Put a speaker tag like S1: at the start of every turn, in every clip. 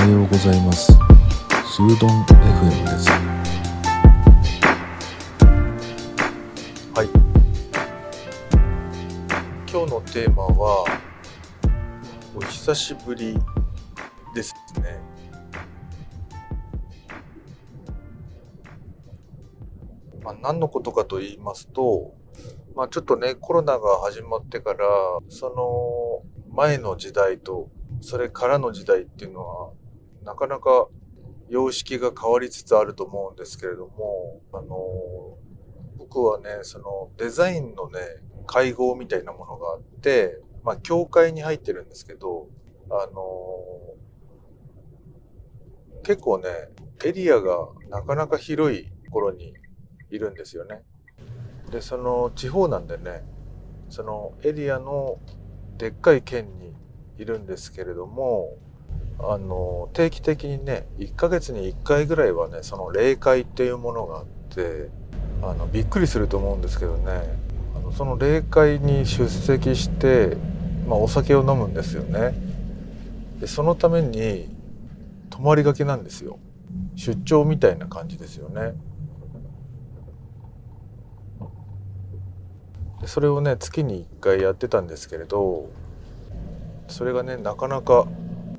S1: はようございます。スードン FM です。
S2: はい。今日のテーマはお久しぶりですね。まあ、何のことかと言いますと、まあ、ちょっとねコロナが始まってからその前の時代とそれからの時代っていうのはなかなか様式が変わりつつあると思うんですけれどもあの僕はねそのデザインのね会合みたいなものがあってまあ教会に入ってるんですけどあの結構ねエリアがなかなか広いところにいるんですよね。でその地方なんでねそのエリアのでっかい県にいるんですけれどもあの定期的にね1ヶ月に1回ぐらいはねその霊会っていうものがあってあのびっくりすると思うんですけどね。あのその霊会に出席して、まあ、お酒を飲むんですよね。でそのために泊まりがけなんですよ。出張みたいな感じですよね。でそれをね月に1回やってたんですけれどそれがねなかなか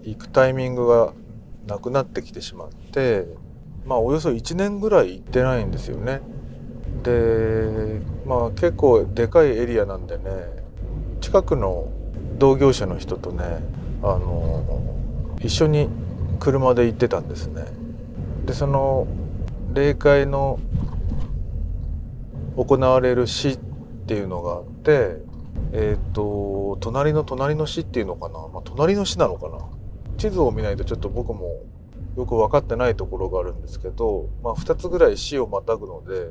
S2: 行くタイミングがなくなってきてしまってまあおよそ1年ぐらい行ってないんですよね。でまあ結構でかいエリアなんでね近くの同業者の人とねあの一緒に車で行ってたんですね。でその霊界の行われる市っていうのがあってえっ、ー、と隣の隣の市っていうのかな、まあ、隣の市なのかな？地図を見ないとちょっと僕もよく分かってないところがあるんですけど、まあ、2つぐらい市をまたぐので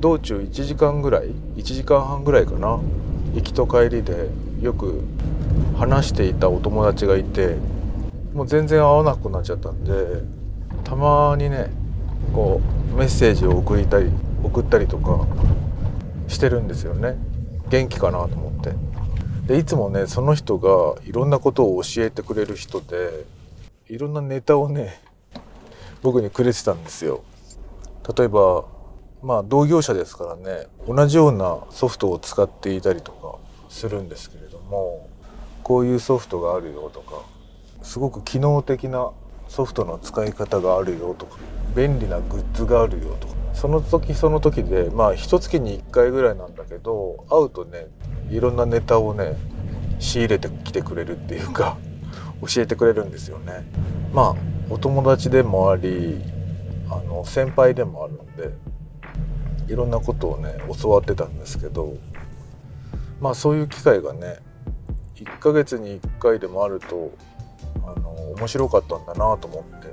S2: 道中1時間ぐらい1時間半ぐらいかな行きと帰りでよく話していたお友達がいてもう全然会わなくなっちゃったんでたまにねこうメッセージを送りたり送ったりとかしてるんですよね。元気かなと思って。でいつもねその人がいろんなことを教えてくれる人でいろんなネタをね僕にくれてたんですよ。例えばまあ同業者ですからね同じようなソフトを使っていたりとかするんですけれどもこういうソフトがあるよとかすごく機能的なソフトの使い方があるよとか便利なグッズがあるよとかその時その時でまあ一月に1回ぐらいなんだけど会うとねいろんなネタをね仕入れてきてくれるっていうか 教えてくれるんですよね。まあお友達でもありあの先輩でもあるんでいろんなことをね教わってたんですけどまあそういう機会がね1ヶ月に1回でもあるとあの面白かったんだなと思って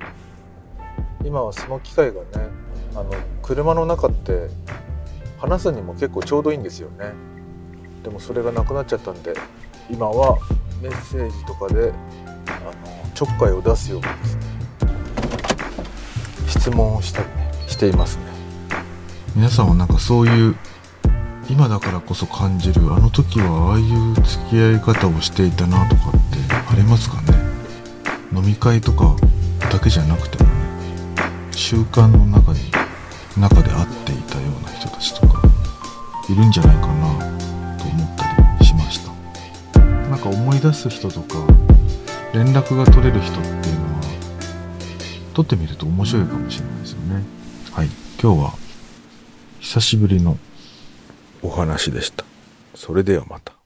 S2: 今はその機会がねあの車の中って話すにも結構ちょうどいいんですよねでもそれがなくなっちゃったんで今はメッセージとかであのちょっかいを出すようにですね質問をしたりねしていますね。
S1: 皆さんはなんかそういう今だからこそ感じるあの時はああいう付き合い方をしていたなとかってありますかね？飲み会とかだけじゃなくてもね習慣の中に中で会っていたような人たちとかいるんじゃないかなか思い出す人とか連絡が取れる人っていうのは取ってみると面白いかもしれないですよね。はい。今日は久しぶりのお話でした。それではまた。